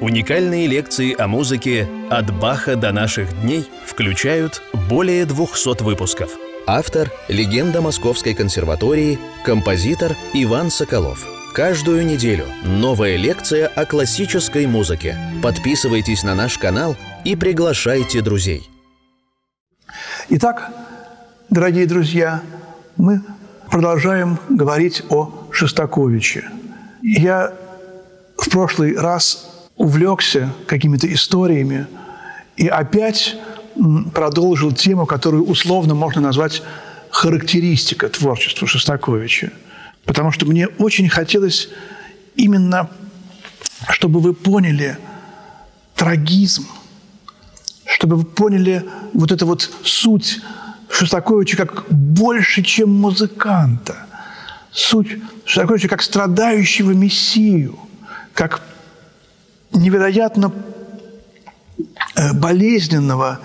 Уникальные лекции о музыке «От Баха до наших дней» включают более 200 выпусков. Автор – легенда Московской консерватории, композитор Иван Соколов. Каждую неделю новая лекция о классической музыке. Подписывайтесь на наш канал и приглашайте друзей. Итак, дорогие друзья, мы продолжаем говорить о Шостаковиче. Я в прошлый раз увлекся какими-то историями и опять продолжил тему, которую условно можно назвать характеристика творчества Шостаковича. Потому что мне очень хотелось именно, чтобы вы поняли трагизм, чтобы вы поняли вот эту вот суть Шостаковича как больше, чем музыканта, суть Шостаковича как страдающего мессию, как невероятно э, болезненного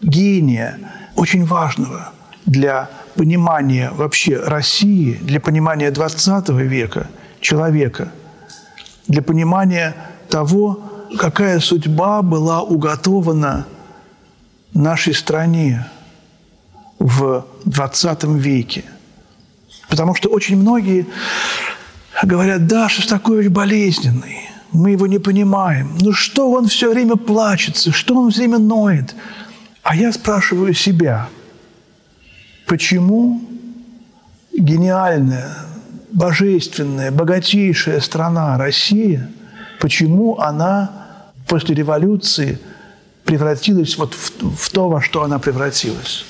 гения, очень важного для понимания вообще России, для понимания XX века человека, для понимания того, какая судьба была уготована нашей стране в XX веке. Потому что очень многие говорят, да, Шостакович болезненный, мы его не понимаем. Ну что он все время плачется, что он все время ноет? А я спрашиваю себя, почему гениальная, божественная, богатейшая страна Россия, почему она после революции превратилась вот в, в то, во что она превратилась?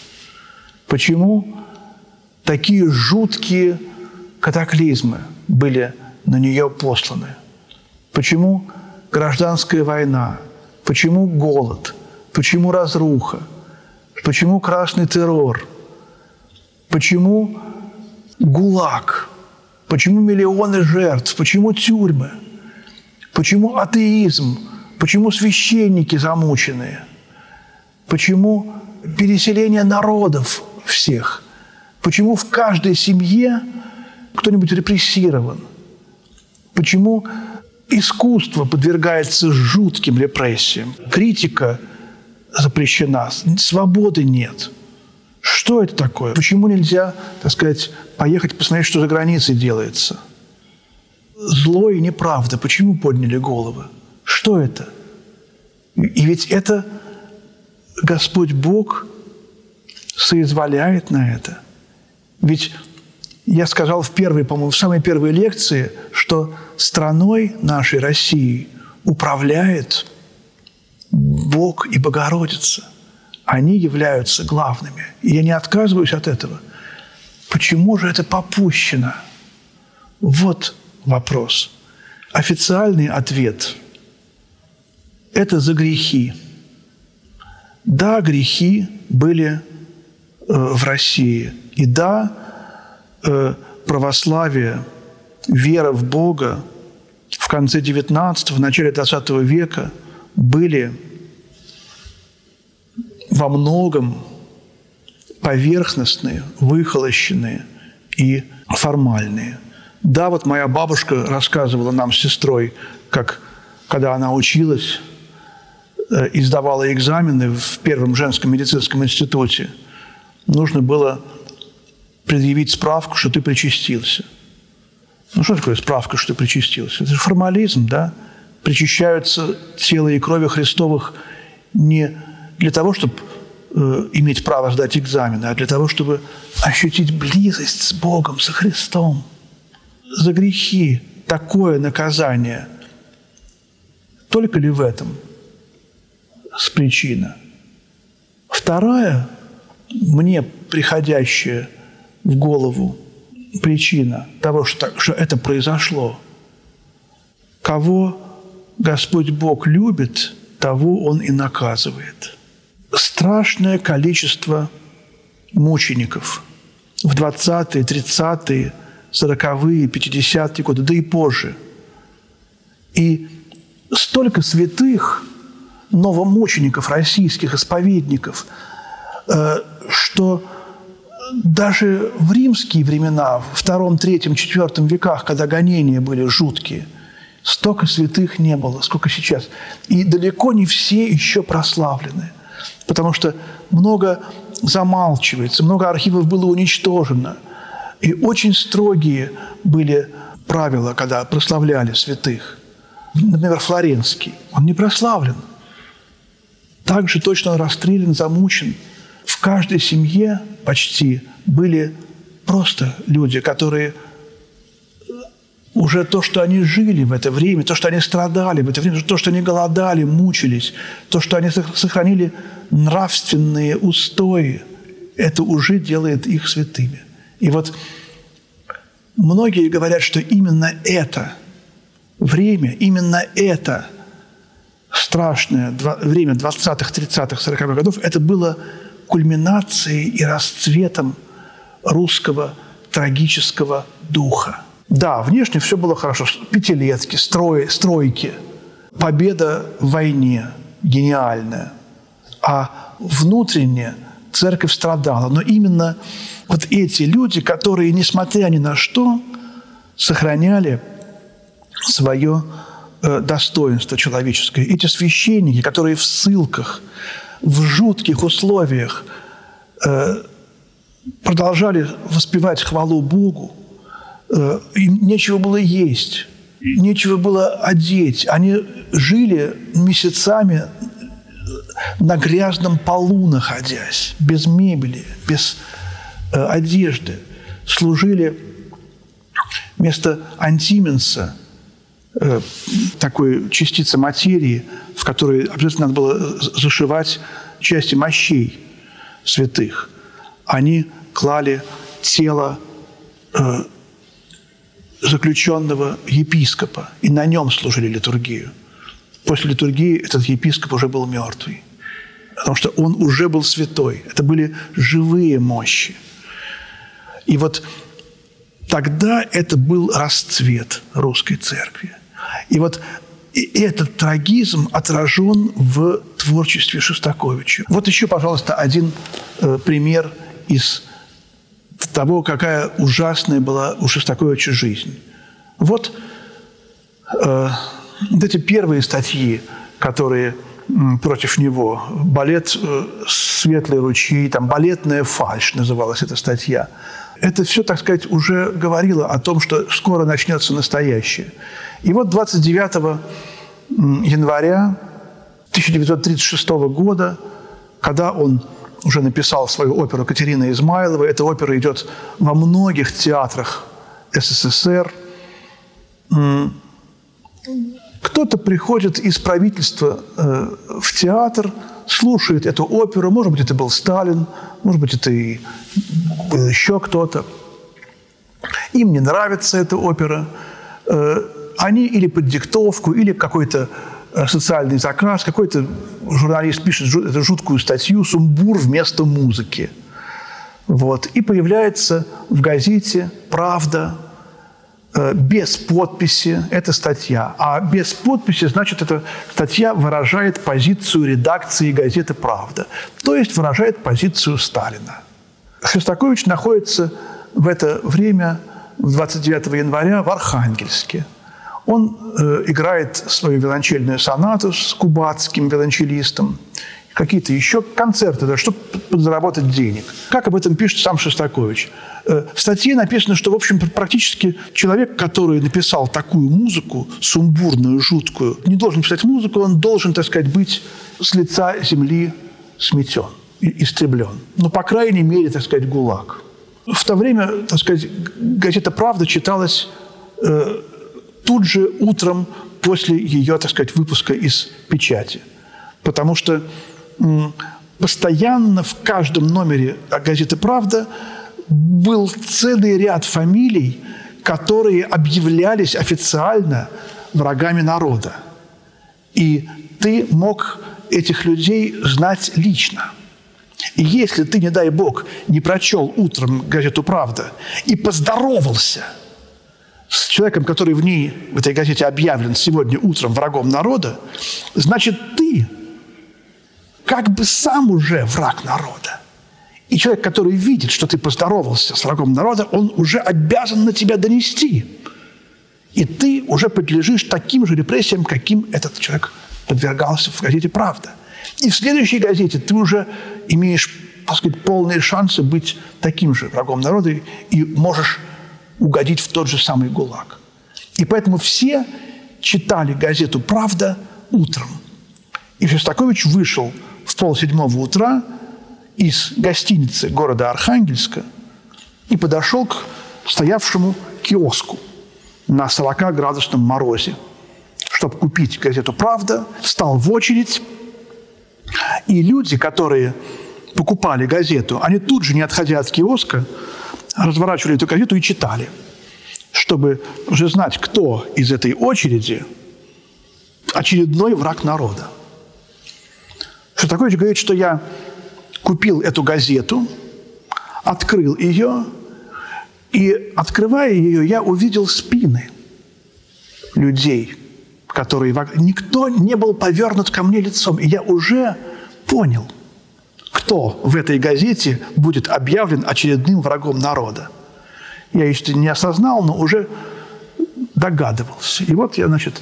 Почему такие жуткие катаклизмы были на нее посланы – Почему гражданская война? Почему голод? Почему разруха? Почему красный террор? Почему ГУЛАГ? Почему миллионы жертв? Почему тюрьмы? Почему атеизм? Почему священники замученные? Почему переселение народов всех? Почему в каждой семье кто-нибудь репрессирован? Почему искусство подвергается жутким репрессиям, критика запрещена, свободы нет. Что это такое? Почему нельзя, так сказать, поехать посмотреть, что за границей делается? Зло и неправда. Почему подняли головы? Что это? И ведь это Господь Бог соизволяет на это. Ведь я сказал в первой, по-моему, в самой первой лекции, что страной нашей России управляет Бог и Богородица. Они являются главными. И я не отказываюсь от этого. Почему же это попущено? Вот вопрос. Официальный ответ – это за грехи. Да, грехи были э, в России. И да, православие – вера в Бога в конце XIX, в начале XX века были во многом поверхностные, выхолощенные и формальные. Да, вот моя бабушка рассказывала нам с сестрой, как когда она училась э, и сдавала экзамены в первом женском медицинском институте, нужно было предъявить справку, что ты причастился – ну, что такое справка, что ты причастился? Это же формализм, да? Причащаются тело и крови Христовых не для того, чтобы э, иметь право сдать экзамены, а для того, чтобы ощутить близость с Богом, со Христом. За грехи такое наказание. Только ли в этом с причина? Вторая, мне приходящая в голову причина того, что, что это произошло. Кого Господь Бог любит, того Он и наказывает. Страшное количество мучеников в 20-е, 30-е, 40-е, 50-е годы, да и позже. И столько святых, новомучеников, российских исповедников, э, что даже в римские времена, в втором, третьем, четвертом веках, когда гонения были жуткие, Столько святых не было, сколько сейчас. И далеко не все еще прославлены. Потому что много замалчивается, много архивов было уничтожено. И очень строгие были правила, когда прославляли святых. Например, Флоренский. Он не прославлен. Также точно он расстрелян, замучен. Каждой семье почти были просто люди, которые уже то, что они жили в это время, то, что они страдали в это время, то, что они голодали, мучились, то, что они сохранили нравственные устои, это уже делает их святыми. И вот многие говорят, что именно это время, именно это страшное время 20-х, 30-х, 40-х годов, это было кульминацией и расцветом русского трагического духа. Да, внешне все было хорошо. Пятилетки, строй, стройки, победа в войне гениальная. А внутренне церковь страдала. Но именно вот эти люди, которые, несмотря ни на что, сохраняли свое э, достоинство человеческое. Эти священники, которые в ссылках, в жутких условиях э, продолжали воспевать хвалу Богу, Э, им нечего было есть, нечего было одеть. Они жили месяцами на грязном полу находясь, без мебели, без э, одежды. Служили вместо антименса, такой частицы материи, в которой обязательно надо было зашивать части мощей святых. Они клали тело э, заключенного епископа, и на нем служили литургию. После литургии этот епископ уже был мертвый, потому что он уже был святой. Это были живые мощи. И вот тогда это был расцвет русской церкви. И вот этот трагизм отражен в творчестве Шостаковича. Вот еще, пожалуйста, один э, пример из того, какая ужасная была у Шостаковича жизнь. Вот, э, вот эти первые статьи, которые против него. Балет э, «Светлые ручьи», там «Балетная фальшь» называлась эта статья. Это все, так сказать, уже говорило о том, что скоро начнется настоящее. И вот 29 января 1936 года, когда он уже написал свою оперу Катерина Измайлова. Эта опера идет во многих театрах СССР. Кто-то приходит из правительства э, в театр, слушает эту оперу. Может быть, это был Сталин, может быть, это и был еще кто-то. Им не нравится эта опера. Они или под диктовку, или какой-то Э, социальный заказ, какой-то журналист пишет эту жуткую статью «Сумбур вместо музыки». Вот. И появляется в газете «Правда» э, без подписи эта статья. А без подписи, значит, эта статья выражает позицию редакции газеты «Правда», то есть выражает позицию Сталина. Шостакович находится в это время, 29 января, в Архангельске – он э, играет свою виолончельную сонату с кубатским виолончелистом, какие-то еще концерты, да, чтобы подзаработать денег. Как об этом пишет сам Шостакович? Э, в статье написано, что, в общем, практически человек, который написал такую музыку, сумбурную, жуткую, не должен писать музыку, он должен, так сказать, быть с лица земли сметен, истреблен. Ну, по крайней мере, так сказать, ГУЛАГ. В то время, так сказать, газета «Правда» читалась э, тут же утром после ее, так сказать, выпуска из печати. Потому что постоянно в каждом номере газеты «Правда» был целый ряд фамилий, которые объявлялись официально врагами народа. И ты мог этих людей знать лично. И если ты, не дай бог, не прочел утром газету «Правда» и поздоровался – с человеком, который в ней, в этой газете объявлен сегодня утром врагом народа, значит, ты как бы сам уже враг народа. И человек, который видит, что ты поздоровался с врагом народа, он уже обязан на тебя донести. И ты уже подлежишь таким же репрессиям, каким этот человек подвергался в газете «Правда». И в следующей газете ты уже имеешь, так сказать, полные шансы быть таким же врагом народа и можешь угодить в тот же самый ГУЛАГ. И поэтому все читали газету «Правда» утром. И Шостакович вышел в полседьмого утра из гостиницы города Архангельска и подошел к стоявшему киоску на 40-градусном морозе, чтобы купить газету «Правда», встал в очередь, и люди, которые покупали газету, они тут же, не отходя от киоска, разворачивали эту газету и читали, чтобы уже знать, кто из этой очереди очередной враг народа. Шостакович говорит, что я купил эту газету, открыл ее, и, открывая ее, я увидел спины людей, которые... Никто не был повернут ко мне лицом, и я уже понял, кто в этой газете будет объявлен очередным врагом народа. Я еще не осознал, но уже догадывался. И вот я, значит,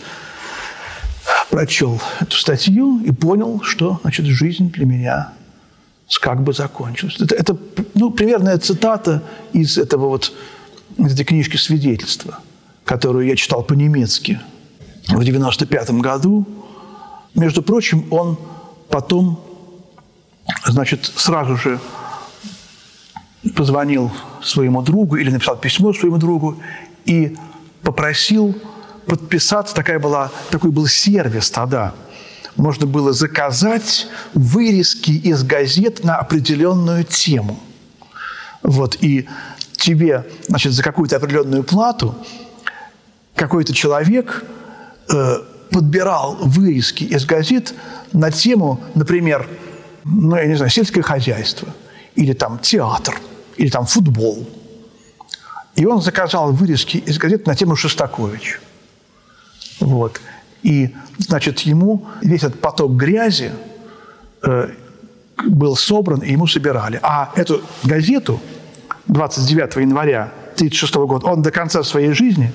прочел эту статью и понял, что, значит, жизнь для меня как бы закончилась. Это, это ну, примерная цитата из этого вот, из этой книжки «Свидетельства», которую я читал по-немецки в 95 году. Между прочим, он потом, значит, сразу же позвонил своему другу или написал письмо своему другу и попросил подписаться. Такая была, такой был сервис тогда. Можно было заказать вырезки из газет на определенную тему. Вот, и тебе, значит, за какую-то определенную плату какой-то человек э, подбирал вырезки из газет на тему, например, ну, я не знаю, сельское хозяйство, или там театр, или там футбол. И он заказал вырезки из газет на тему Шостакович. Вот. И, значит, ему весь этот поток грязи э, был собран, и ему собирали. А эту газету 29 января 1936 года он до конца своей жизни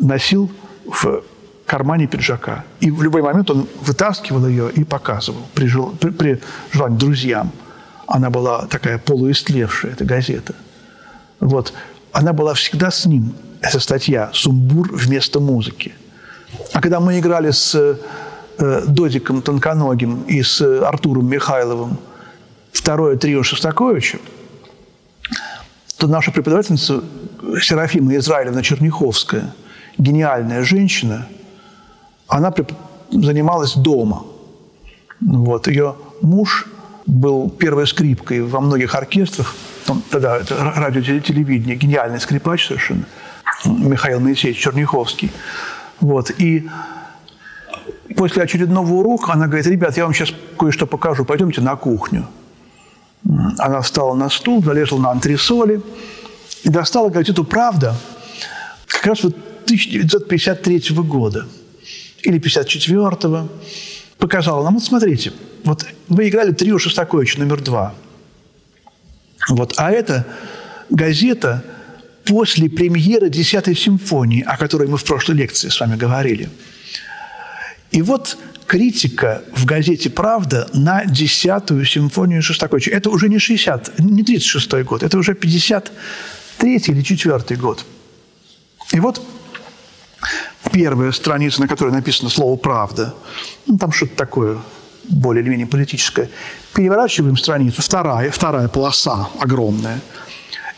носил в кармане пиджака. И в любой момент он вытаскивал ее и показывал при, жел... при, при желании друзьям. Она была такая полуистлевшая, эта газета. Вот. Она была всегда с ним, эта статья «Сумбур вместо музыки». А когда мы играли с э, Додиком Тонконогим и с Артуром Михайловым второе трио Шостаковича, то наша преподавательница Серафима Израилевна Черняховская, гениальная женщина, она занималась дома. Вот. Ее муж был первой скрипкой во многих оркестрах, там, тогда это радио телевидение, гениальный скрипач совершенно, Михаил Моисеевич Черняховский. Вот. И после очередного урока она говорит, ребят, я вам сейчас кое-что покажу, пойдемте на кухню. Она встала на стул, залезла на антресоли и достала газету «Правда» как раз вот 1953 года или 54-го. Показала нам, вот смотрите, вот вы играли трио Шостаковича номер два. Вот, а это газета – после премьеры «Десятой симфонии», о которой мы в прошлой лекции с вами говорили. И вот критика в газете «Правда» на «Десятую симфонию Шостаковича». Это уже не 60, не 36 год, это уже 53 или 4 год. И вот первая страница, на которой написано слово «правда», ну, там что-то такое более или менее политическое. Переворачиваем страницу, вторая, вторая полоса огромная.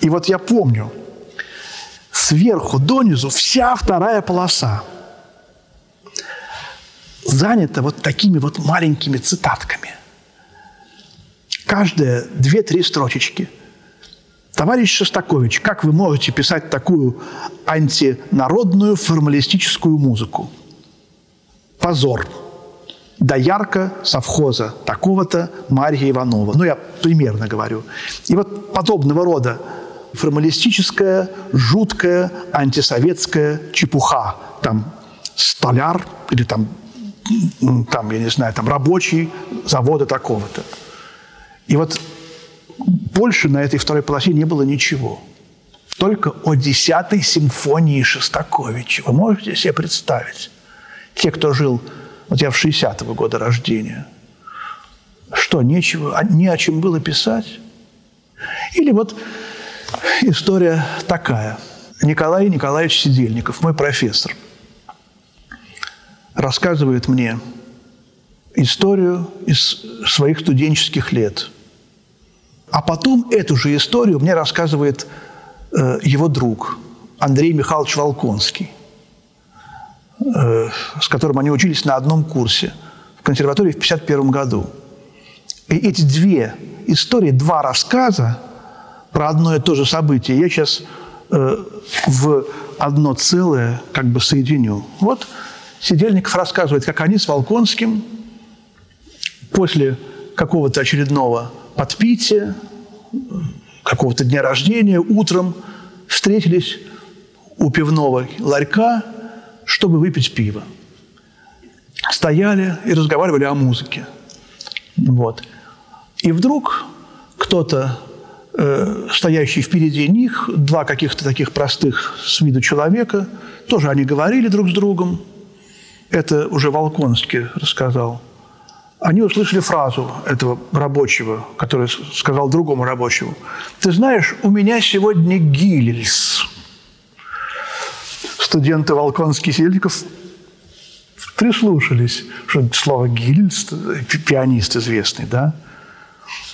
И вот я помню – сверху донизу вся вторая полоса занята вот такими вот маленькими цитатками. Каждая две-три строчечки. Товарищ Шостакович, как вы можете писать такую антинародную формалистическую музыку? Позор. Доярка совхоза такого-то Марья Иванова. Ну, я примерно говорю. И вот подобного рода формалистическая, жуткая, антисоветская чепуха. Там столяр или там, там, я не знаю, там рабочий завода такого-то. И вот больше на этой второй полосе не было ничего. только о десятой симфонии Шостаковича. Вы можете себе представить? Те, кто жил, вот я в 60-го года рождения, что, нечего, а не о чем было писать? Или вот история такая. Николай Николаевич Сидельников, мой профессор, рассказывает мне историю из своих студенческих лет. А потом эту же историю мне рассказывает э, его друг Андрей Михайлович Волконский, э, с которым они учились на одном курсе в консерватории в 1951 году. И эти две истории, два рассказа про одно и то же событие я сейчас э, в одно целое как бы соединю. Вот Сидельников рассказывает, как они с Волконским после какого-то очередного подпития, какого-то дня рождения, утром встретились у пивного ларька, чтобы выпить пиво. Стояли и разговаривали о музыке. Вот. И вдруг кто-то, э, стоящий впереди них, два каких-то таких простых с виду человека, тоже они говорили друг с другом. Это уже Волконский рассказал – они услышали фразу этого рабочего, который сказал другому рабочему. «Ты знаешь, у меня сегодня гильз». Студенты Волконский Сельников прислушались, что слово «гильз» – пианист известный, да?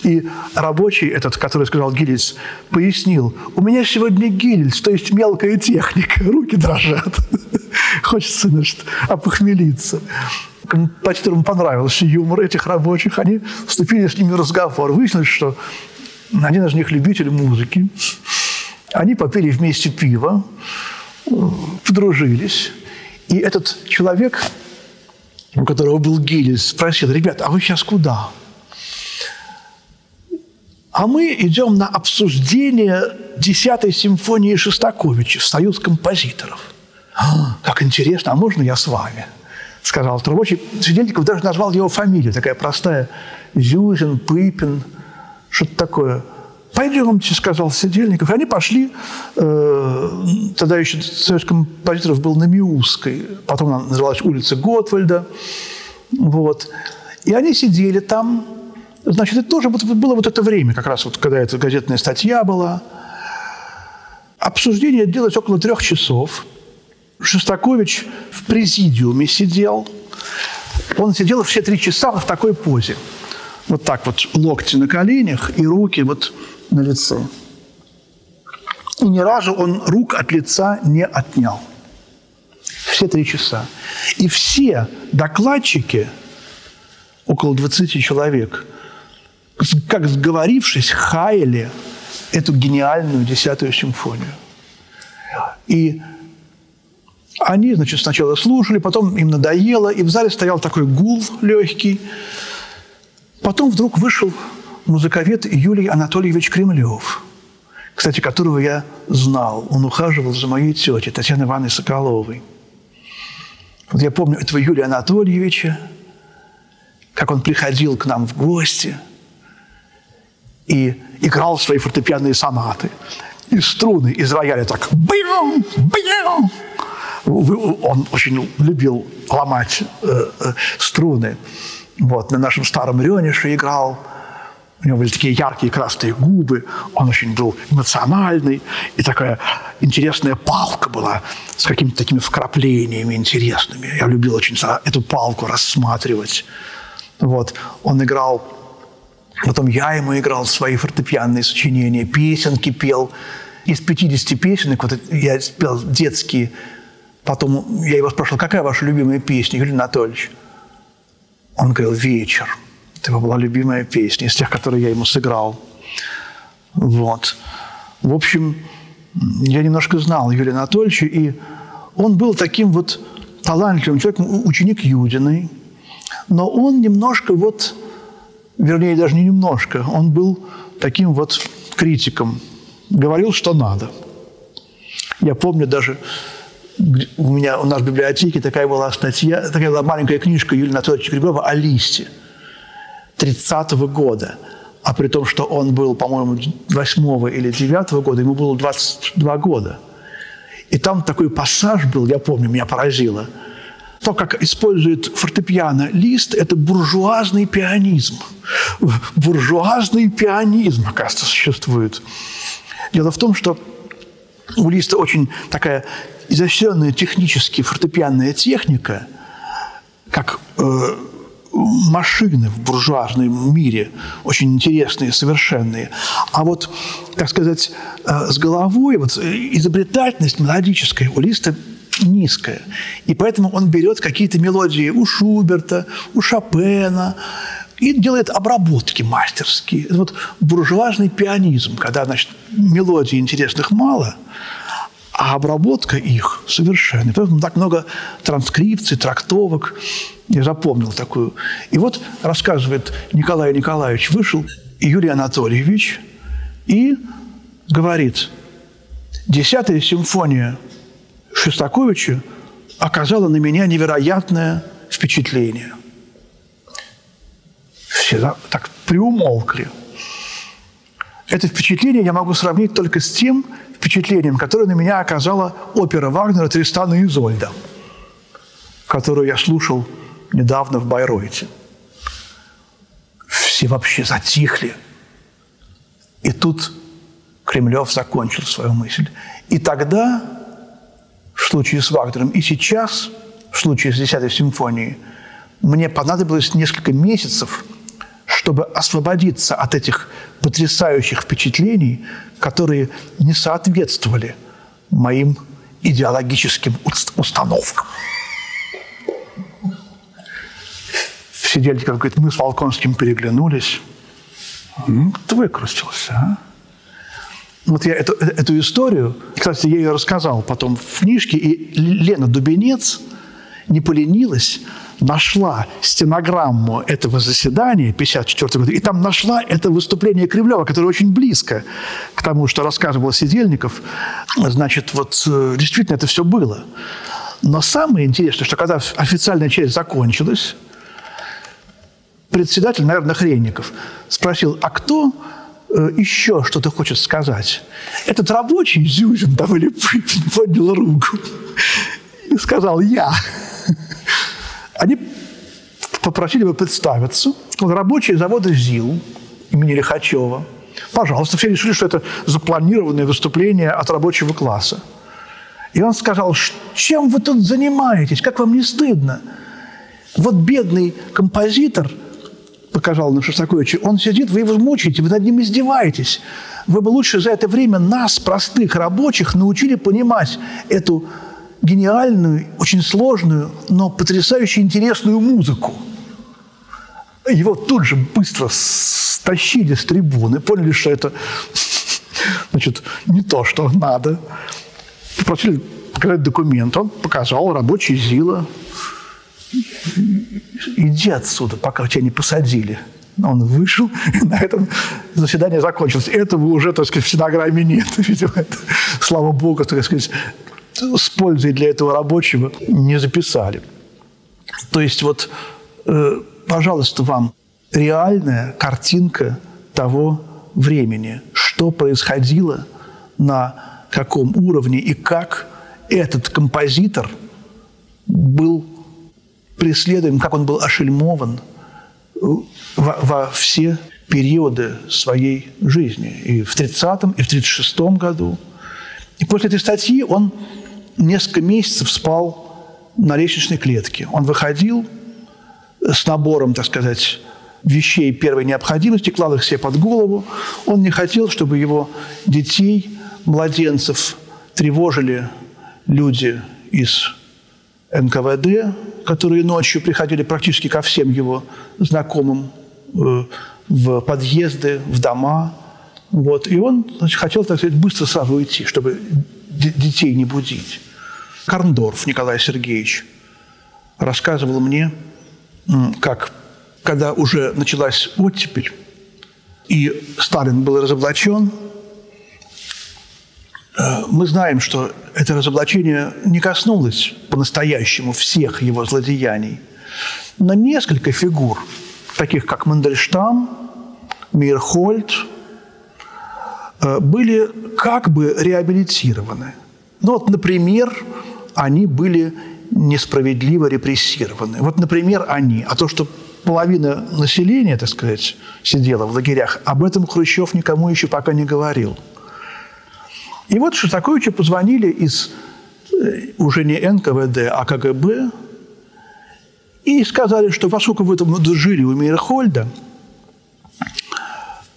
И рабочий этот, который сказал гильз, пояснил, у меня сегодня гильз, то есть мелкая техника, руки дрожат. Хочется, значит, опохмелиться композиторам понравился юмор этих рабочих, они вступили с ними в разговор. Выяснилось, что один из них любитель музыки. Они попили вместе пиво, подружились. И этот человек, у которого был гильз, спросил, ребята, а вы сейчас куда? А мы идем на обсуждение десятой симфонии Шостаковича в Союз композиторов. «А, как интересно, а можно я с вами? Сказал рабочий. Свидетельников даже назвал его фамилию, такая простая. Зюзин, Пыпин, что-то такое. «Пойдемте», – сказал Сидельников. И они пошли, э, тогда еще Союз композиторов был на Миусской, потом она называлась улица Готвальда. Вот. И они сидели там. Значит, это тоже было вот это время, как раз вот, когда эта газетная статья была. Обсуждение длилось около трех часов – Шостакович в президиуме сидел. Он сидел все три часа в такой позе. Вот так вот, локти на коленях и руки вот на лице. И ни разу он рук от лица не отнял. Все три часа. И все докладчики, около 20 человек, как сговорившись, хаяли эту гениальную десятую симфонию. И они, значит, сначала слушали, потом им надоело, и в зале стоял такой гул легкий. Потом вдруг вышел музыковед Юлий Анатольевич Кремлев, кстати, которого я знал. Он ухаживал за моей тетей Татьяной Ивановной Соколовой. Вот я помню этого Юлия Анатольевича, как он приходил к нам в гости и играл свои фортепианные сонаты. И струны из рояля так бьем, бьем, он очень любил ломать э, э, струны. Вот, на нашем старом Рёнише играл. У него были такие яркие красные губы. Он очень был эмоциональный. И такая интересная палка была с какими-то такими вкраплениями интересными. Я любил очень эту палку рассматривать. Вот. Он играл Потом я ему играл свои фортепианные сочинения, песенки пел. Из 50 песенок, вот я спел детские Потом я его спрашивал, какая ваша любимая песня, Юрий Анатольевич? Он говорил, «Вечер». Это его была любимая песня из тех, которые я ему сыграл. Вот. В общем, я немножко знал Юрия Анатольевича, и он был таким вот талантливым человеком, ученик Юдиной, но он немножко вот, вернее, даже не немножко, он был таким вот критиком, говорил, что надо. Я помню даже у меня у нас в библиотеке такая была статья, такая была маленькая книжка Юлии Анатольевича Григорьева о листе 30-го года. а при том, что он был, по-моему, 8 или 9 года, ему было 22 года. И там такой пассаж был, я помню, меня поразило. То, как использует фортепиано лист, это буржуазный пианизм. Буржуазный пианизм, оказывается, существует. Дело в том, что у листа очень такая изощренная технически фортепианная техника, как э, машины в буржуазном мире, очень интересные, совершенные. А вот, так сказать, э, с головой, вот изобретательность мелодическая у Листа низкая. И поэтому он берет какие-то мелодии у Шуберта, у Шопена, и делает обработки мастерские. Это вот буржуазный пианизм, когда, значит, мелодий интересных мало – а обработка их совершенно. Поэтому так много транскрипций, трактовок. Я запомнил такую. И вот рассказывает Николай Николаевич, вышел Юрий Анатольевич и говорит, десятая симфония Шестаковича оказала на меня невероятное впечатление. Все так приумолкли. Это впечатление я могу сравнить только с тем, впечатлением, которое на меня оказала опера Вагнера «Тристан и Изольда», которую я слушал недавно в Байройте. Все вообще затихли. И тут Кремлев закончил свою мысль. И тогда, в случае с Вагнером, и сейчас, в случае с Десятой симфонией, мне понадобилось несколько месяцев – чтобы освободиться от этих потрясающих впечатлений, которые не соответствовали моим идеологическим установкам. Сидели, как говорит, мы с Волконским переглянулись. Ты выкрутился, а? Вот я эту, эту историю, кстати, я ее рассказал потом в книжке, и Лена Дубенец не поленилась нашла стенограмму этого заседания 54 года, и там нашла это выступление Кремлева, которое очень близко к тому, что рассказывал Сидельников. Значит, вот э, действительно это все было. Но самое интересное, что когда официальная часть закончилась, председатель, наверное, Хренников спросил, а кто э, еще что-то хочет сказать? Этот рабочий Зюзин довольно поднял руку и сказал «я». Они попросили его представиться. Он рабочий завода ЗИЛ имени Лихачева. Пожалуйста, все решили, что это запланированное выступление от рабочего класса. И он сказал, чем вы тут занимаетесь, как вам не стыдно? Вот бедный композитор, показал на Шостаковича, он сидит, вы его мучаете, вы над ним издеваетесь. Вы бы лучше за это время нас, простых рабочих, научили понимать эту гениальную, очень сложную, но потрясающе интересную музыку. Его тут же быстро стащили с трибуны, поняли, что это значит, не то, что надо. Попросили показать документ. Он показал рабочий ЗИЛа. Иди отсюда, пока тебя не посадили. Он вышел, и на этом заседание закончилось. Этого уже, так сказать, в стенограмме нет. Видимо, это, слава богу, так сказать, с пользой для этого рабочего не записали. То есть вот, э, пожалуйста, вам реальная картинка того времени, что происходило на каком уровне и как этот композитор был преследуем, как он был ошельмован во, во все периоды своей жизни. И в 30-м, и в 36-м году. И после этой статьи он несколько месяцев спал на лестничной клетке. Он выходил с набором, так сказать, вещей первой необходимости, клал их себе под голову. Он не хотел, чтобы его детей, младенцев тревожили люди из НКВД, которые ночью приходили практически ко всем его знакомым э, в подъезды, в дома. Вот. И он значит, хотел, так сказать, быстро сразу уйти, чтобы детей не будить. Карндорф Николай Сергеевич рассказывал мне, как когда уже началась оттепель, и Сталин был разоблачен, э, мы знаем, что это разоблачение не коснулось по-настоящему всех его злодеяний, но несколько фигур, таких как Мандельштам, Мирхольд э, были как бы реабилитированы. Ну вот, например, они были несправедливо репрессированы. Вот, например, они. А то, что половина населения, так сказать, сидела в лагерях, об этом Хрущев никому еще пока не говорил. И вот Шостаковичу позвонили из э, уже не НКВД, а КГБ, и сказали, что поскольку вы там жили у Мейерхольда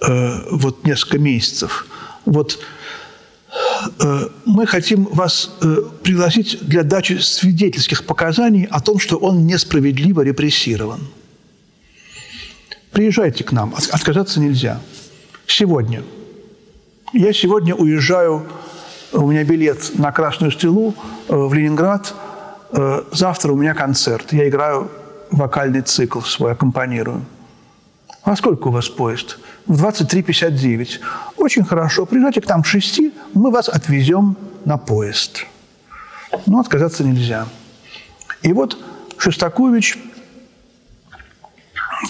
э, вот несколько месяцев, вот мы хотим вас э, пригласить для дачи свидетельских показаний о том, что он несправедливо репрессирован. Приезжайте к нам, отказаться нельзя. Сегодня. Я сегодня уезжаю, у меня билет на Красную Стрелу э, в Ленинград. Э, завтра у меня концерт. Я играю вокальный цикл свой, аккомпанирую. А сколько у вас поезд? В 23.59. Очень хорошо. Приезжайте к нам в 6, мы вас отвезем на поезд. Но отказаться нельзя. И вот Шостакович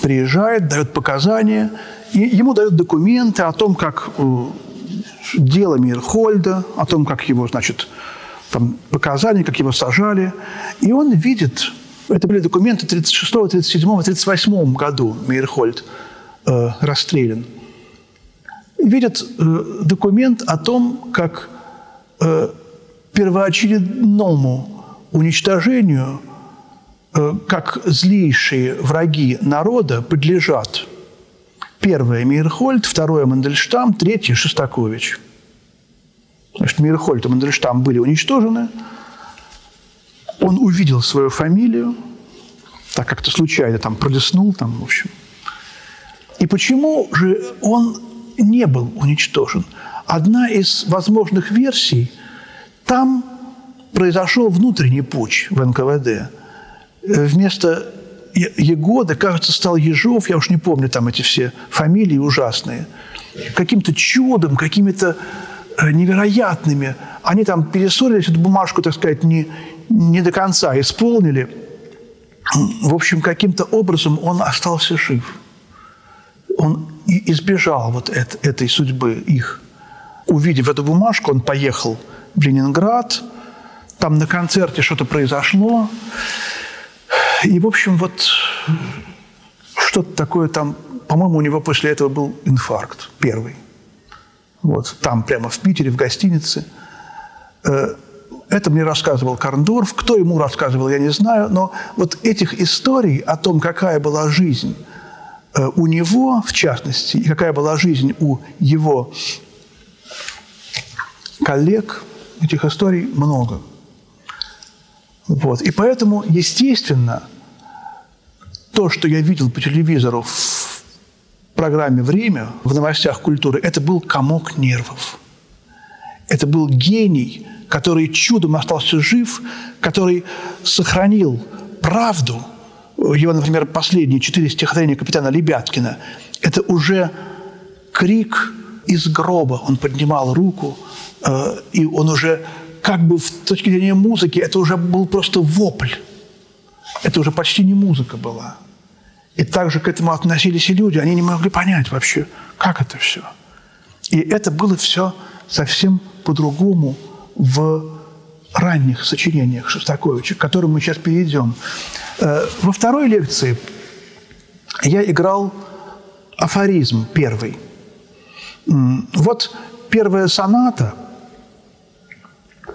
приезжает, дает показания, и ему дают документы о том, как э, дело Мирхольда, о том, как его, значит, там, показания, как его сажали. И он видит это были документы 36, 37, 38 году Мейерхольд э, расстрелян. Видят э, документ о том, как э, первоочередному уничтожению, э, как злейшие враги народа подлежат первое – Мейерхольд, второе – Мандельштам, третье – Шостакович. Значит, Мейерхольд и Мандельштам были уничтожены – он увидел свою фамилию, так как-то случайно там пролистнул, там, в общем. И почему же он не был уничтожен? Одна из возможных версий – там произошел внутренний путь в НКВД. Вместо Егода, кажется, стал Ежов, я уж не помню там эти все фамилии ужасные. Каким-то чудом, какими-то э, невероятными. Они там перессорились, эту бумажку, так сказать, не, не до конца исполнили. В общем, каким-то образом он остался жив. Он избежал вот этой судьбы их. Увидев эту бумажку, он поехал в Ленинград. Там на концерте что-то произошло. И, в общем, вот что-то такое там... По-моему, у него после этого был инфаркт первый. Вот там, прямо в Питере, в гостинице. Это мне рассказывал Карндорф. Кто ему рассказывал, я не знаю. Но вот этих историй о том, какая была жизнь э, у него, в частности, и какая была жизнь у его коллег, этих историй много. Вот. И поэтому, естественно, то, что я видел по телевизору в программе «Время», в новостях культуры, это был комок нервов. Это был гений – который чудом остался жив, который сохранил правду. Его, например, последние четыре стихотворения капитана Лебяткина – это уже крик из гроба. Он поднимал руку, э, и он уже как бы с точки зрения музыки, это уже был просто вопль. Это уже почти не музыка была. И также к этому относились и люди. Они не могли понять вообще, как это все. И это было все совсем по-другому – в ранних сочинениях Шостаковича, к которым мы сейчас перейдем. Э, во второй лекции я играл афоризм первый. Вот первая соната,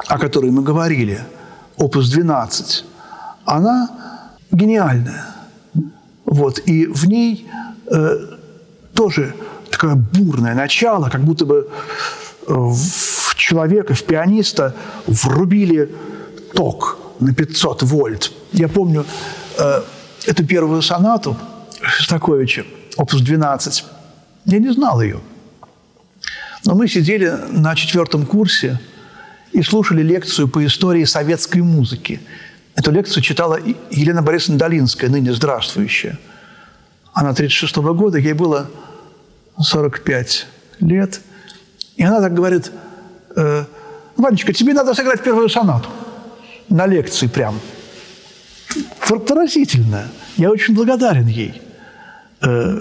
о которой мы говорили, опус 12, она гениальная. Вот, и в ней э, тоже такое бурное начало, как будто бы э, человека, в пианиста врубили ток на 500 вольт. Я помню э, эту первую сонату Шостаковича, опус 12. Я не знал ее. Но мы сидели на четвертом курсе и слушали лекцию по истории советской музыки. Эту лекцию читала Елена Борисовна Долинская, ныне здравствующая. Она 36 -го года, ей было 45 лет. И она так говорит – э, Ванечка, тебе надо сыграть первую сонату на лекции прям. Поразительно. Я очень благодарен ей. Э,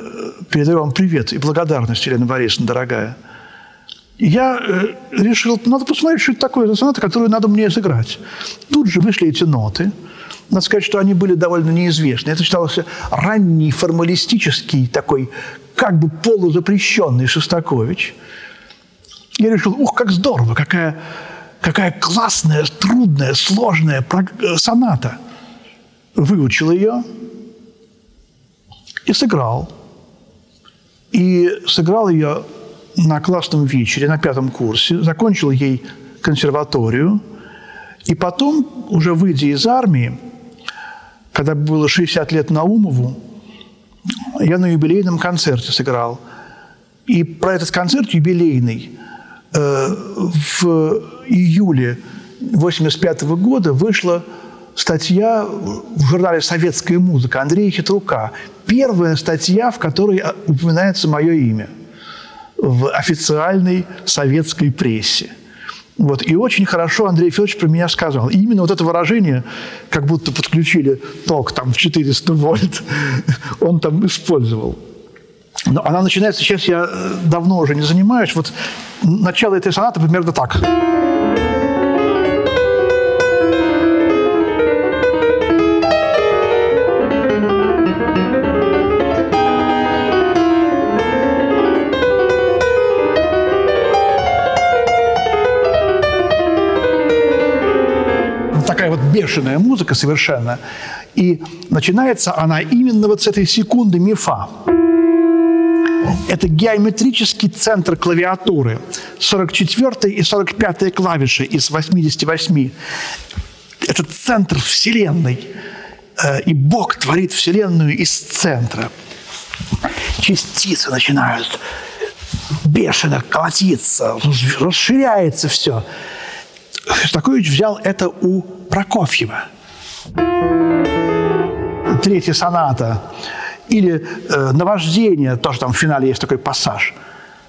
передаю вам привет и благодарность, Елена Борисовна, дорогая. Я э, решил, надо посмотреть, что это такое за соната, которую надо мне сыграть. Тут же вышли эти ноты. Надо сказать, что они были довольно неизвестны. Это считался ранний формалистический такой, как бы полузапрещенный Шостакович. Я решил, ух, как здорово, какая, какая классная, трудная, сложная э, соната. Выучил ее и сыграл. И сыграл ее на классном вечере, на пятом курсе, закончил ей консерваторию, и потом, уже выйдя из армии, когда было 60 лет Наумову, я на юбилейном концерте сыграл. И про этот концерт юбилейный в июле 1985 года вышла статья в журнале «Советская музыка» Андрея Хитрука. Первая статья, в которой упоминается мое имя – в официальной советской прессе. Вот. И очень хорошо Андрей Федорович про меня сказал. И именно вот это выражение, как будто подключили ток там в 400 вольт, он там использовал. Но она начинается, сейчас я э, давно уже не занимаюсь, вот начало этой сонаты примерно так. бешеная музыка совершенно. И начинается она именно вот с этой секунды мифа. Это геометрический центр клавиатуры. 44 и 45 клавиши из 88. Это центр Вселенной. Э, и Бог творит Вселенную из центра. Частицы начинают бешено колотиться, расширяется все. Шостакович взял это у Прокофьева. Третья соната. Или э, «Наваждение», тоже там в финале есть такой пассаж.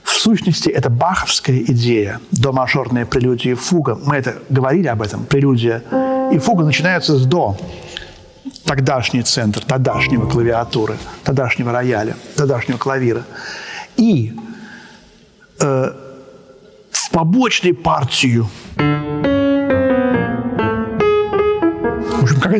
В сущности, это баховская идея, до мажорная прелюдия и фуга. Мы это говорили об этом, прелюдия и фуга начинаются с до. Тогдашний центр, тогдашнего клавиатуры, тогдашнего рояля, тогдашнего клавира. И э, в побочной партию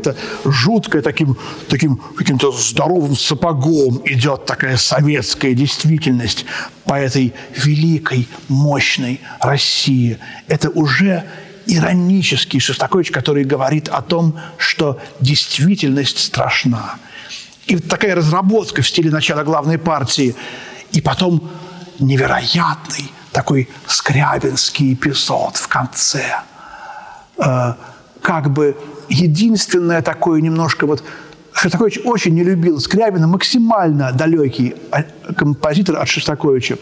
какая-то жуткая таким, таким каким-то здоровым сапогом идет такая советская действительность по этой великой, мощной России. Это уже иронический Шостакович, который говорит о том, что действительность страшна. И такая разработка в стиле начала главной партии, и потом невероятный такой скрябинский эпизод в конце. Э, как бы единственное такое немножко вот Шостакович очень не любил Скрябина, максимально далекий композитор от Шостаковича,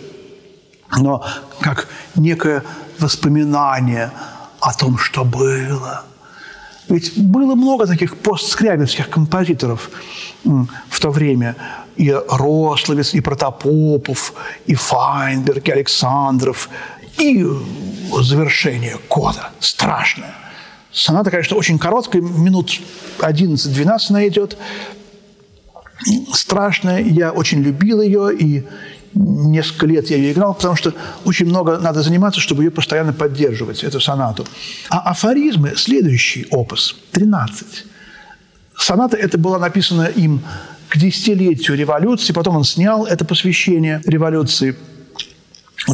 но как некое воспоминание о том, что было. Ведь было много таких постскрябинских композиторов в то время. И Рословец, и Протопопов, и Файнберг, и Александров. И завершение кода страшное. Соната, конечно, очень короткая, минут 11-12 она идет. Страшная, я очень любил ее, и несколько лет я ее играл, потому что очень много надо заниматься, чтобы ее постоянно поддерживать, эту сонату. А афоризмы – следующий опус, 13. Соната эта была написана им к десятилетию революции, потом он снял это посвящение революции.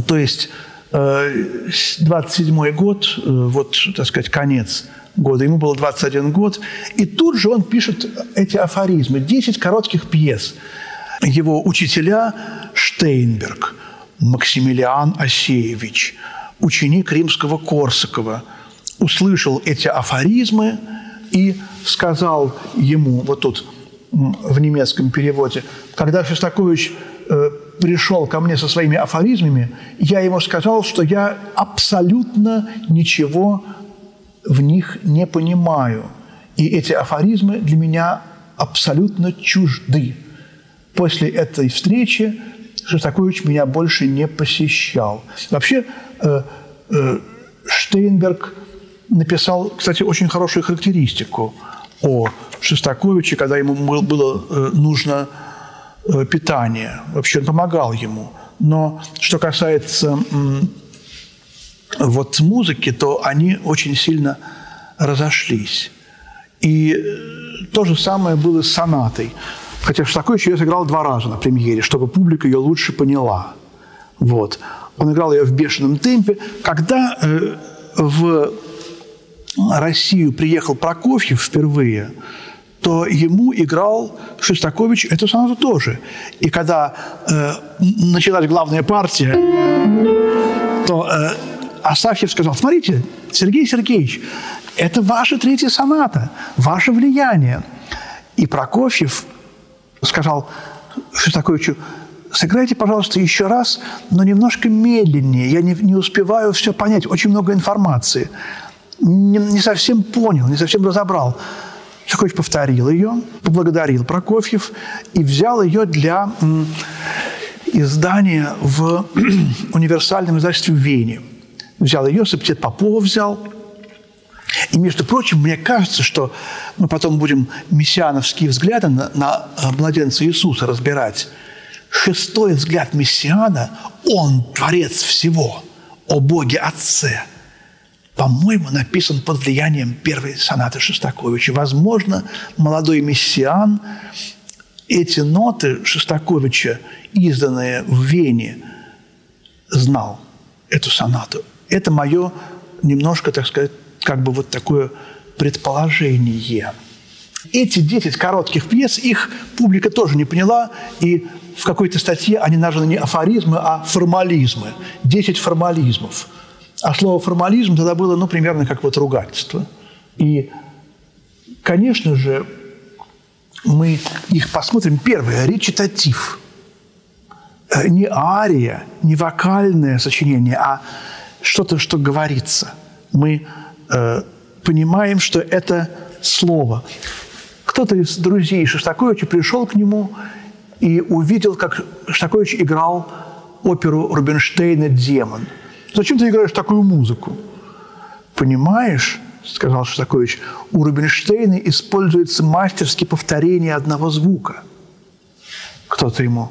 То есть 27 год, э, вот, так сказать, конец года, ему было 21 год, и тут же он пишет эти афоризмы, 10 коротких пьес. Его учителя Штейнберг, Максимилиан Осеевич, ученик римского Корсакова, услышал эти афоризмы и сказал ему, вот тут в немецком переводе, когда Шостакович э, пришел ко мне со своими афоризмами, я ему сказал, что я абсолютно ничего в них не понимаю. И эти афоризмы для меня абсолютно чужды. После этой встречи Шостакович меня больше не посещал. Вообще, э, э, Штейнберг написал, кстати, очень хорошую характеристику о Шостаковиче, когда ему было э, нужно э, питания. Вообще он помогал ему. Но что касается вот музыки, то они очень сильно разошлись. И э, то же самое было с сонатой. Хотя Шостакович ее сыграл два раза на премьере, чтобы публика ее лучше поняла. Вот. Он играл ее в бешеном темпе. Когда э, в Россию приехал Прокофьев впервые, то ему играл Шостакович эту сонату тоже. И когда э, началась главная партия, то э, Астафьев сказал, смотрите, Сергей Сергеевич, это ваша третья соната, ваше влияние. И Прокофьев сказал Шостаковичу, сыграйте, пожалуйста, еще раз, но немножко медленнее. Я не, не успеваю все понять, очень много информации. Не, не совсем понял, не совсем разобрал. Шостакович повторил ее, поблагодарил Прокофьев и взял ее для издания в универсальном издательстве в Вене. Взял ее, Септет Попова взял – и, между прочим, мне кажется, что мы потом будем мессиановские взгляды на, на э, младенца Иисуса разбирать. Шестой взгляд мессиана – он творец всего, о Боге Отце. По-моему, написан под влиянием первой сонаты Шостаковича. Возможно, молодой мессиан эти ноты Шостаковича, изданные в Вене, знал эту сонату. Это мое немножко, так сказать, как бы вот такое предположение. Эти 10 коротких пьес, их публика тоже не поняла, и в какой-то статье они названы не афоризмы, а формализмы. 10 формализмов. А слово формализм тогда было, ну, примерно как вот ругательство. И, конечно же, мы их посмотрим. Первое – речитатив. Э, не ария, не вокальное сочинение, а что-то, что говорится. Мы Э, понимаем, что это слово. Кто-то из друзей Шостаковича пришел к нему и увидел, как Шостакович играл оперу Рубинштейна «Демон». «Зачем ты играешь такую музыку?» «Понимаешь, — сказал Шостакович, — у Рубинштейна используется мастерски повторение одного звука». Кто-то ему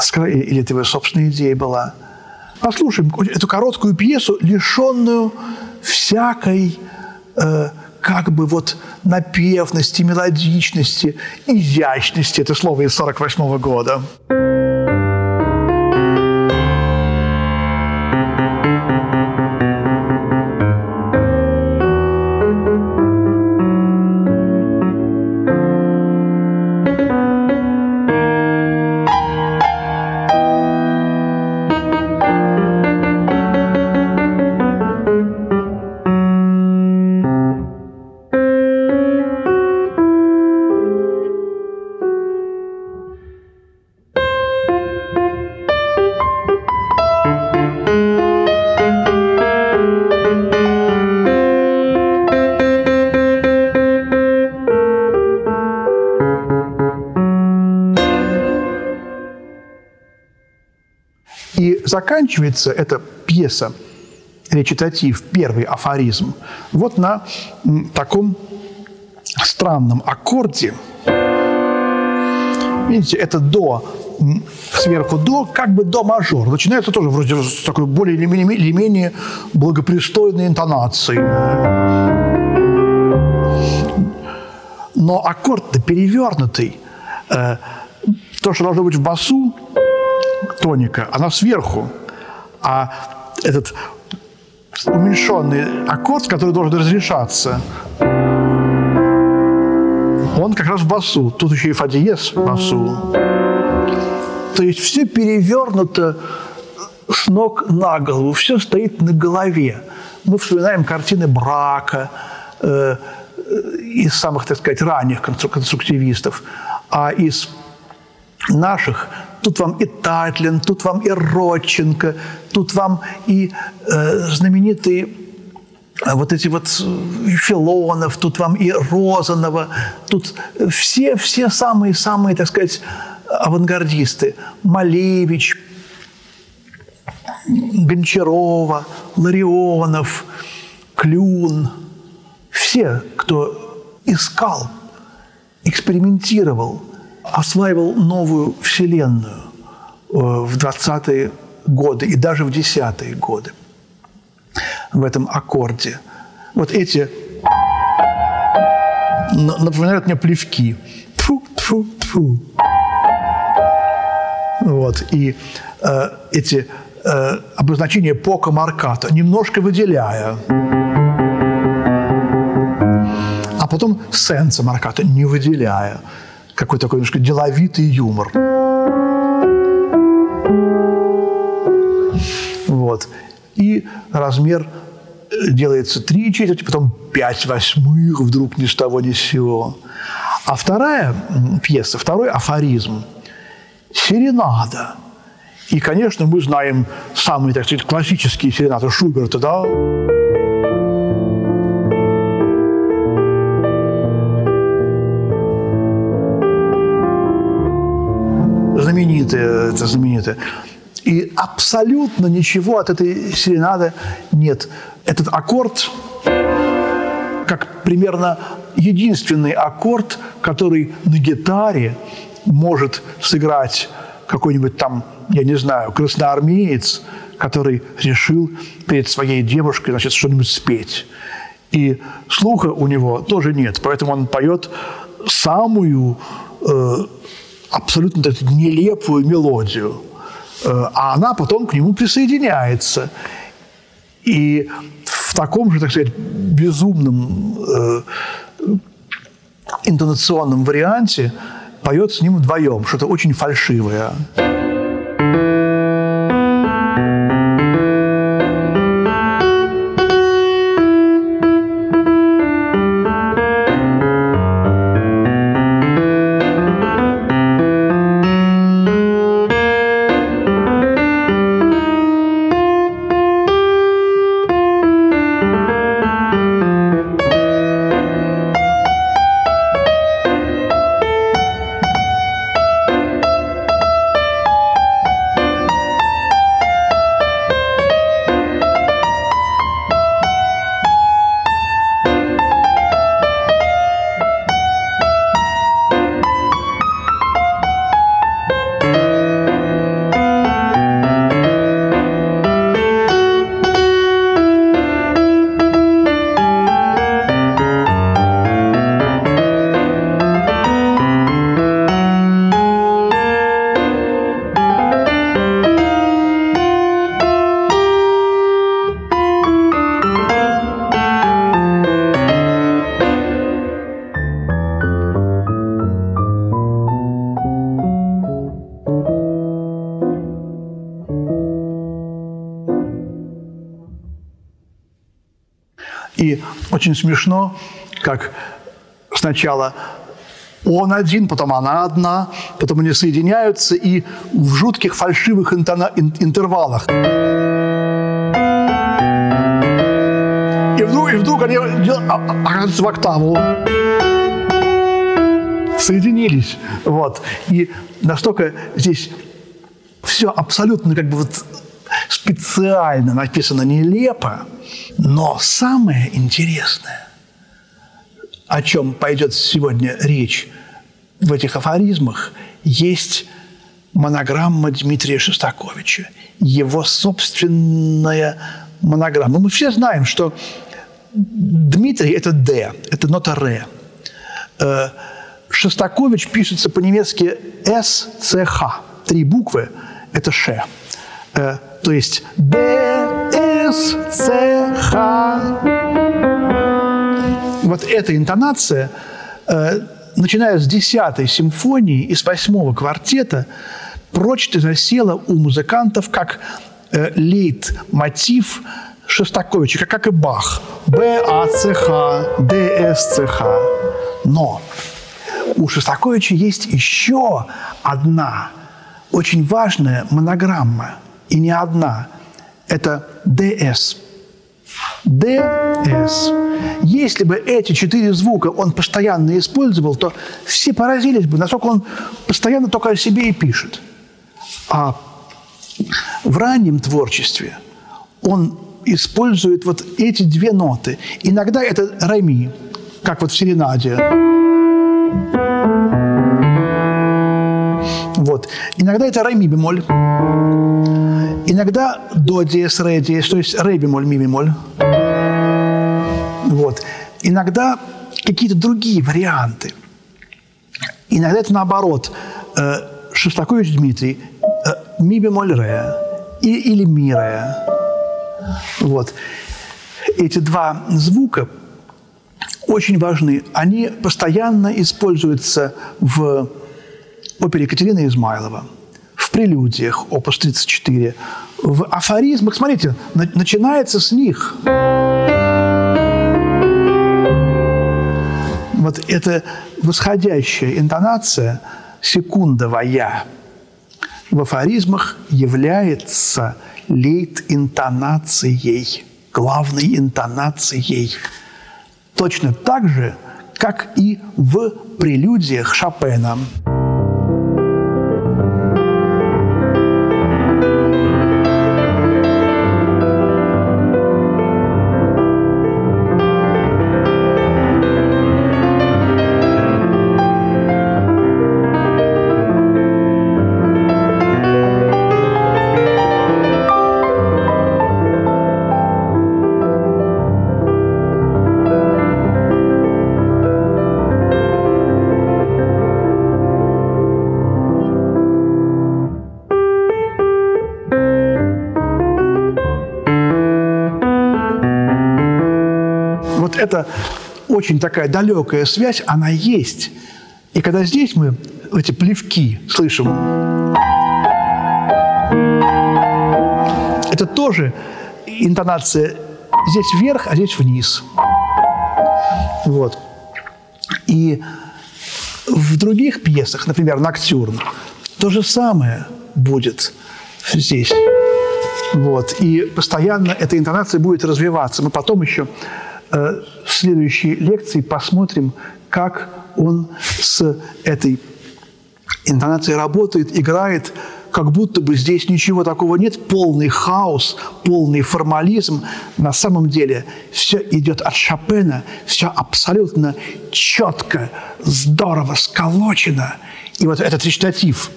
сказал, или это его собственная идея была. Послушаем эту короткую пьесу, лишенную всякой э, как бы вот напевности, мелодичности, изящности. Это слово из 48 года. Заканчивается эта пьеса, речитатив, первый афоризм, вот на таком странном аккорде. Видите, это до, сверху до, как бы до мажор. Начинается тоже вроде с такой более или менее, или менее благопристойной интонацией. Но аккорд-то перевернутый. Э, то, что должно быть в басу, тоника, она сверху. А этот уменьшенный аккорд, который должен разрешаться, он как раз в басу. Тут еще и фа диез в басу. То есть все перевернуто с ног на голову, все стоит на голове. Мы вспоминаем картины брака э, из самых, так сказать, ранних конструктивистов, а из наших Тут вам и Татлин, тут вам и Родченко, тут вам и э, знаменитые э, вот эти вот э, Филонов, тут вам и Розанова, тут все, все самые-самые, так сказать, авангардисты. Малевич, Гончарова, Ларионов, Клюн. Все, кто искал, экспериментировал – осваивал новую вселенную э, в 20-е годы и даже в 10-е годы в этом аккорде. Вот эти напоминают мне плевки. Тьфу, тьфу, тьфу. Вот. И э, эти э, обозначения пока марката, немножко выделяя. А потом сенса марката, не выделяя. Какой такой немножко деловитый юмор. Вот. И размер делается три четверти, потом пять восьмых вдруг ни с того ни с сего. А вторая пьеса, второй афоризм – серенада. И, конечно, мы знаем самые, так сказать, классические серенады Шуберта, да? Знаменитые, это знаменитые. И абсолютно ничего от этой серенады нет. Этот аккорд как примерно единственный аккорд, который на гитаре может сыграть какой-нибудь там, я не знаю, красноармеец, который решил перед своей девушкой, значит, что-нибудь спеть. И слуха у него тоже нет, поэтому он поет самую э, абсолютно так, нелепую мелодию, э, а она потом к нему присоединяется. И в таком же, так сказать, безумном э, интонационном варианте поет с ним вдвоем, что-то очень фальшивое. Очень смешно, как сначала он один, потом она одна, потом они соединяются и в жутких фальшивых интервалах. И вдруг, и вдруг они а, а, оказываются в октаву. Соединились. Вот. И настолько здесь все абсолютно как бы вот специально написано нелепо, но самое интересное, о чем пойдет сегодня речь в этих афоризмах, есть монограмма Дмитрия Шостаковича, его собственная монограмма. Мы все знаем, что Дмитрий – это «Д», это нота «Ре». Э, Шостакович пишется по-немецки «СЦХ». Три буквы – это «Ш». То есть «Д», «С», «Ц», «Х». Вот эта интонация, э, начиная с десятой симфонии и с восьмого квартета, прочно засела у музыкантов как э, лейт-мотив Шостаковича, как и Бах. Б, А, Ц, Х, Д, С, Ц, Х. Но у Шостаковича есть еще одна очень важная монограмма, и не одна. Это ДС. ДС. Если бы эти четыре звука он постоянно использовал, то все поразились бы, насколько он постоянно только о себе и пишет. А в раннем творчестве он использует вот эти две ноты. Иногда это ре как вот в серенаде. Вот. Иногда это ре бемоль. Иногда до диез ре диез, то есть ре бемоль ми бемоль. Вот. Иногда какие-то другие варианты. Иногда это наоборот. Э, Шостакович Дмитрий, э, ми бемоль ре или, ми ре. Вот. Эти два звука очень важны. Они постоянно используются в опере Екатерины Измайлова, прелюдиях, опус 34, в афоризмах. Смотрите, начинается с них. Вот эта восходящая интонация, секундовая, в афоризмах является лейт-интонацией, главной интонацией. Точно так же, как и в прелюдиях Шопена. Это очень такая далекая связь, она есть. И когда здесь мы эти плевки слышим, это тоже интонация здесь вверх, а здесь вниз. Вот. И в других пьесах, например, «Ноктюрн», то же самое будет здесь. Вот. И постоянно эта интонация будет развиваться. Мы потом еще в следующей лекции посмотрим, как он с этой интонацией работает, играет, как будто бы здесь ничего такого нет, полный хаос, полный формализм. На самом деле все идет от Шопена, все абсолютно четко, здорово сколочено. И вот этот речитатив.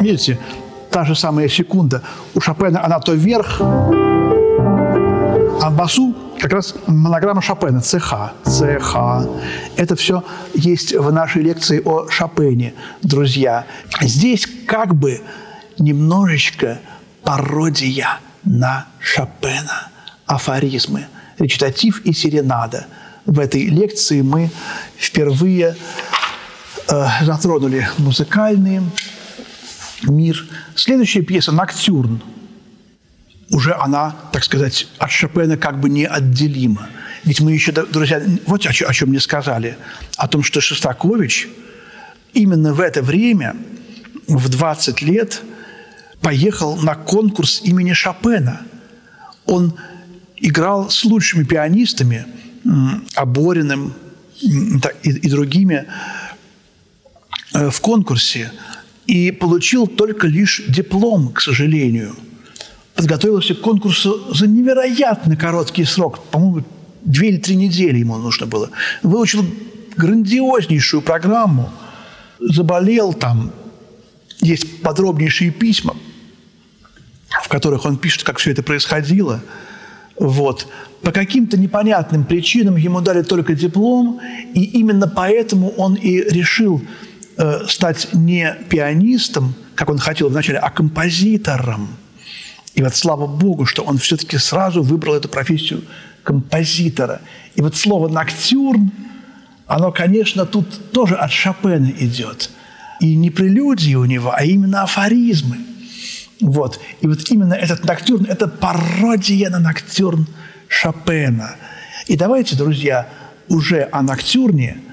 Видите, та же самая секунда. У Шопена она то вверх, а басу как раз монограмма Шопена, ЦХ, ЦХ. Это все есть в нашей лекции о Шопене, друзья. Здесь как бы немножечко пародия на Шопена, афоризмы, речитатив и серенада. В этой лекции мы впервые э, затронули музыкальные мир. Следующая пьеса «Ноктюрн». Уже она, так сказать, от Шопена как бы неотделима. Ведь мы еще, друзья, вот о чем, о чем мне сказали. О том, что Шостакович именно в это время, в 20 лет, поехал на конкурс имени Шопена. Он играл с лучшими пианистами, Обориным и, и другими э, в конкурсе и получил только лишь диплом, к сожалению. Подготовился к конкурсу за невероятно короткий срок, по-моему, две или три недели ему нужно было. Выучил грандиознейшую программу, заболел там. Есть подробнейшие письма, в которых он пишет, как все это происходило. Вот. По каким-то непонятным причинам ему дали только диплом, и именно поэтому он и решил э, стать не пианистом, как он хотел вначале, а композитором. И вот слава Богу, что он все-таки сразу выбрал эту профессию композитора. И вот слово «ноктюрн», оно, конечно, тут тоже от Шопена идет. И не прелюдии у него, а именно афоризмы. Вот. И вот именно этот ноктюрн – это пародия на ноктюрн Шопена. И давайте, друзья, уже о ноктюрне –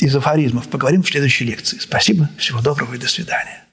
из афоризмов поговорим в следующей лекции. Спасибо, всего доброго и до свидания.